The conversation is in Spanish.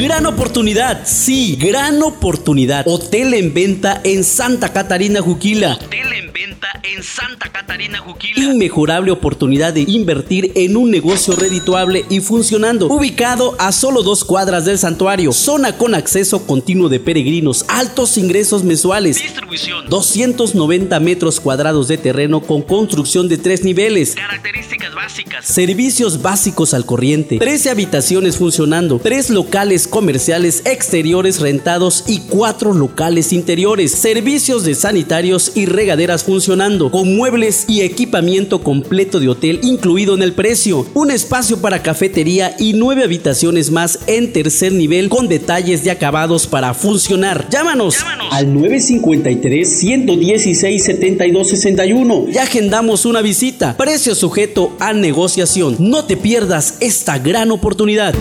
Gran oportunidad, sí, gran oportunidad. Hotel en venta en Santa Catarina, Juquila. En Santa Catarina, Juquila. Inmejorable oportunidad de invertir en un negocio redituable y funcionando. Ubicado a solo dos cuadras del santuario. Zona con acceso continuo de peregrinos. Altos ingresos mensuales. Distribución. 290 metros cuadrados de terreno con construcción de tres niveles. Características básicas. Servicios básicos al corriente. 13 habitaciones funcionando. Tres locales comerciales exteriores rentados y cuatro locales interiores. Servicios de sanitarios y regaderas funcionando. Con muebles y equipamiento completo de hotel incluido en el precio. Un espacio para cafetería y nueve habitaciones más en tercer nivel con detalles de acabados para funcionar. Llámanos, Llámanos. al 953 116 7261 y agendamos una visita. Precio sujeto a negociación. No te pierdas esta gran oportunidad.